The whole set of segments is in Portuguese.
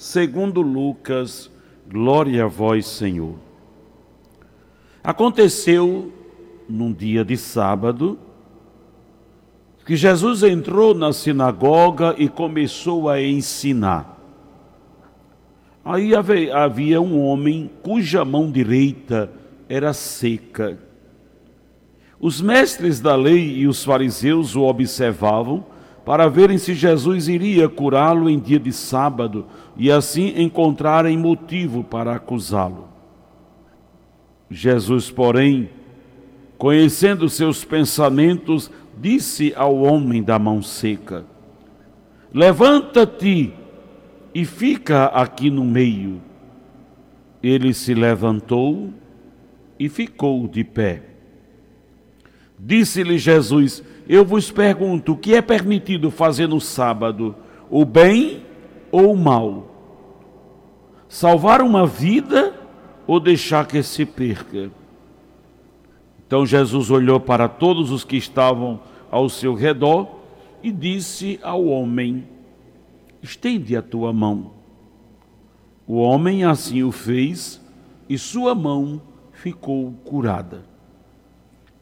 segundo Lucas, glória a vós, Senhor. Aconteceu num dia de sábado que Jesus entrou na sinagoga e começou a ensinar. Aí havia um homem cuja mão direita era seca. Os mestres da lei e os fariseus o observavam para verem se Jesus iria curá-lo em dia de sábado e assim encontrarem motivo para acusá-lo. Jesus, porém, conhecendo seus pensamentos, disse ao homem da mão seca: Levanta-te e fica aqui no meio. Ele se levantou e ficou de pé. Disse-lhe Jesus: Eu vos pergunto, o que é permitido fazer no sábado, o bem ou o mal? Salvar uma vida ou deixar que se perca? Então Jesus olhou para todos os que estavam ao seu redor e disse ao homem: Estende a tua mão. O homem assim o fez e sua mão ficou curada.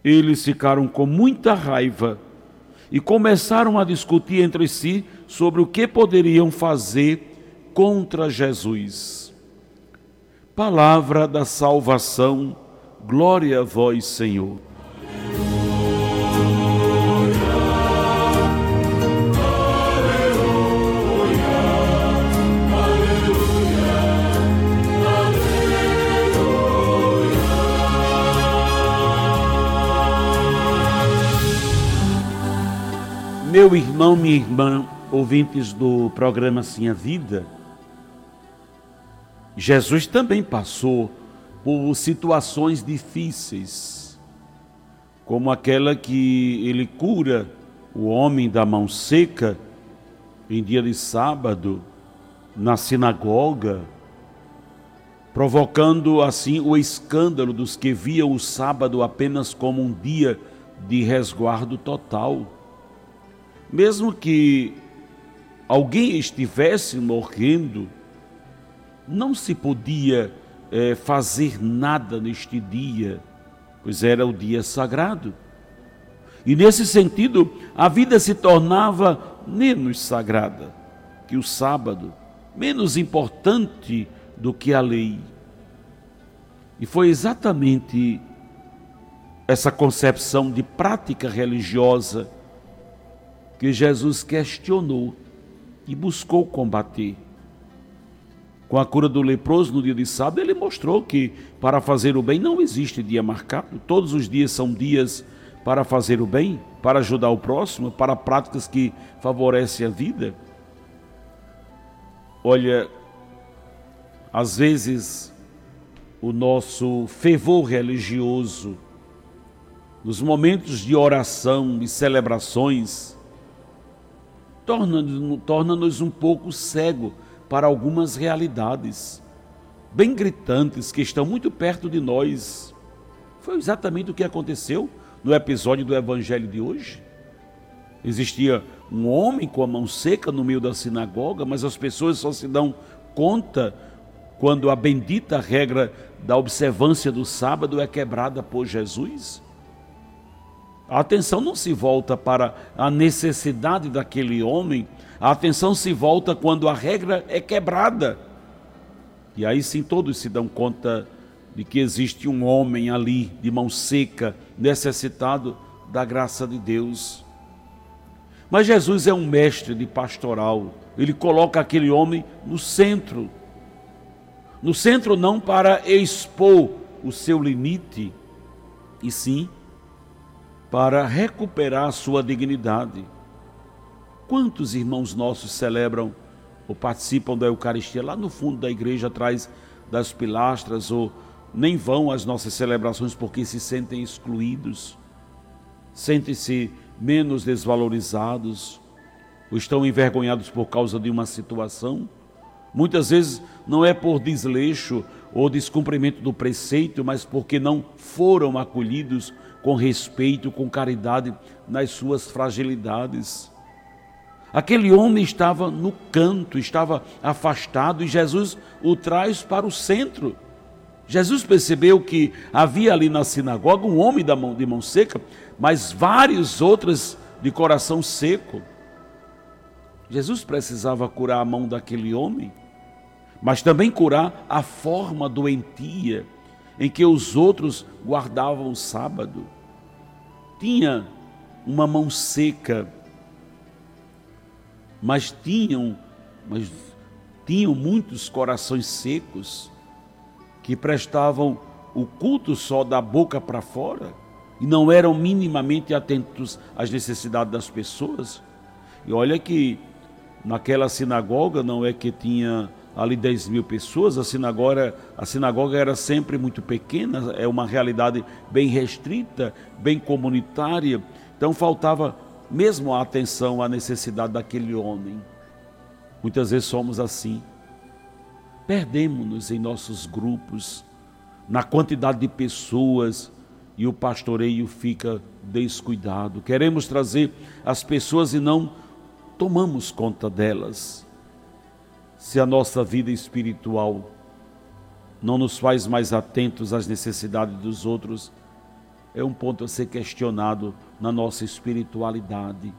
Eles ficaram com muita raiva e começaram a discutir entre si sobre o que poderiam fazer contra Jesus. Palavra da salvação, glória a vós, Senhor. Meu irmão, minha irmã, ouvintes do programa Sim a Vida, Jesus também passou por situações difíceis, como aquela que ele cura o homem da mão seca em dia de sábado na sinagoga, provocando assim o escândalo dos que viam o sábado apenas como um dia de resguardo total mesmo que alguém estivesse morrendo, não se podia é, fazer nada neste dia, pois era o dia sagrado. E nesse sentido, a vida se tornava menos sagrada que o sábado, menos importante do que a lei. E foi exatamente essa concepção de prática religiosa que Jesus questionou e buscou combater. Com a cura do leproso no dia de sábado, ele mostrou que para fazer o bem não existe dia marcado, todos os dias são dias para fazer o bem, para ajudar o próximo, para práticas que favorecem a vida. Olha, às vezes o nosso fervor religioso, nos momentos de oração e celebrações, torna-nos torna um pouco cego para algumas realidades bem gritantes que estão muito perto de nós. Foi exatamente o que aconteceu no episódio do Evangelho de hoje. Existia um homem com a mão seca no meio da sinagoga, mas as pessoas só se dão conta quando a bendita regra da observância do sábado é quebrada por Jesus. A atenção não se volta para a necessidade daquele homem, a atenção se volta quando a regra é quebrada. E aí sim todos se dão conta de que existe um homem ali, de mão seca, necessitado da graça de Deus. Mas Jesus é um mestre de pastoral, ele coloca aquele homem no centro. No centro não para expor o seu limite, e sim para recuperar sua dignidade. Quantos irmãos nossos celebram ou participam da Eucaristia lá no fundo da igreja, atrás das pilastras, ou nem vão às nossas celebrações porque se sentem excluídos, sentem-se menos desvalorizados, ou estão envergonhados por causa de uma situação. Muitas vezes não é por desleixo ou descumprimento do preceito, mas porque não foram acolhidos com respeito, com caridade nas suas fragilidades. Aquele homem estava no canto, estava afastado e Jesus o traz para o centro. Jesus percebeu que havia ali na sinagoga um homem de mão seca, mas vários outros de coração seco. Jesus precisava curar a mão daquele homem, mas também curar a forma doentia em que os outros guardavam o sábado. Tinha uma mão seca, mas tinham, mas tinham muitos corações secos que prestavam o culto só da boca para fora e não eram minimamente atentos às necessidades das pessoas. E olha que naquela sinagoga não é que tinha ali 10 mil pessoas, a sinagoga, a sinagoga era sempre muito pequena, é uma realidade bem restrita, bem comunitária, então faltava mesmo a atenção à necessidade daquele homem. Muitas vezes somos assim. Perdemos-nos em nossos grupos, na quantidade de pessoas, e o pastoreio fica descuidado. Queremos trazer as pessoas e não tomamos conta delas. Se a nossa vida espiritual não nos faz mais atentos às necessidades dos outros, é um ponto a ser questionado na nossa espiritualidade.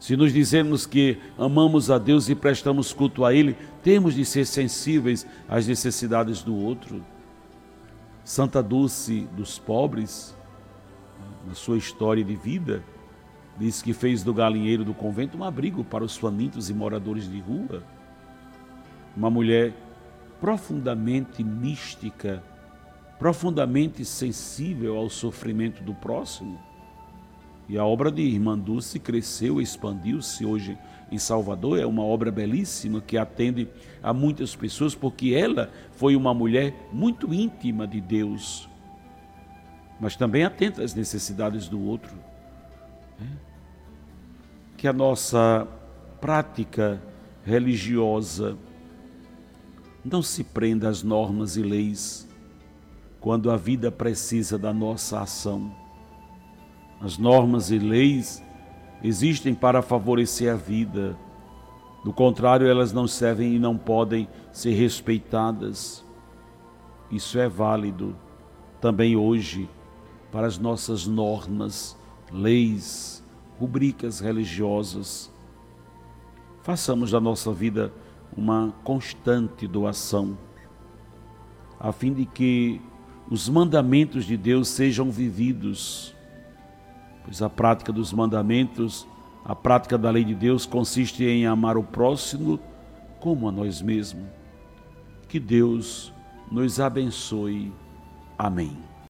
Se nos dizemos que amamos a Deus e prestamos culto a Ele, temos de ser sensíveis às necessidades do outro. Santa Dulce dos pobres, na sua história de vida, diz que fez do galinheiro do convento um abrigo para os famintos e moradores de rua. Uma mulher profundamente mística, profundamente sensível ao sofrimento do próximo. E a obra de Irmã Dulce cresceu, expandiu-se hoje em Salvador. É uma obra belíssima que atende a muitas pessoas, porque ela foi uma mulher muito íntima de Deus, mas também atenta às necessidades do outro. É que a nossa prática religiosa não se prenda às normas e leis quando a vida precisa da nossa ação. As normas e leis existem para favorecer a vida. Do contrário, elas não servem e não podem ser respeitadas. Isso é válido também hoje para as nossas normas, leis, rubricas religiosas. Façamos da nossa vida uma constante doação, a fim de que os mandamentos de Deus sejam vividos, pois a prática dos mandamentos, a prática da lei de Deus consiste em amar o próximo como a nós mesmos. Que Deus nos abençoe. Amém.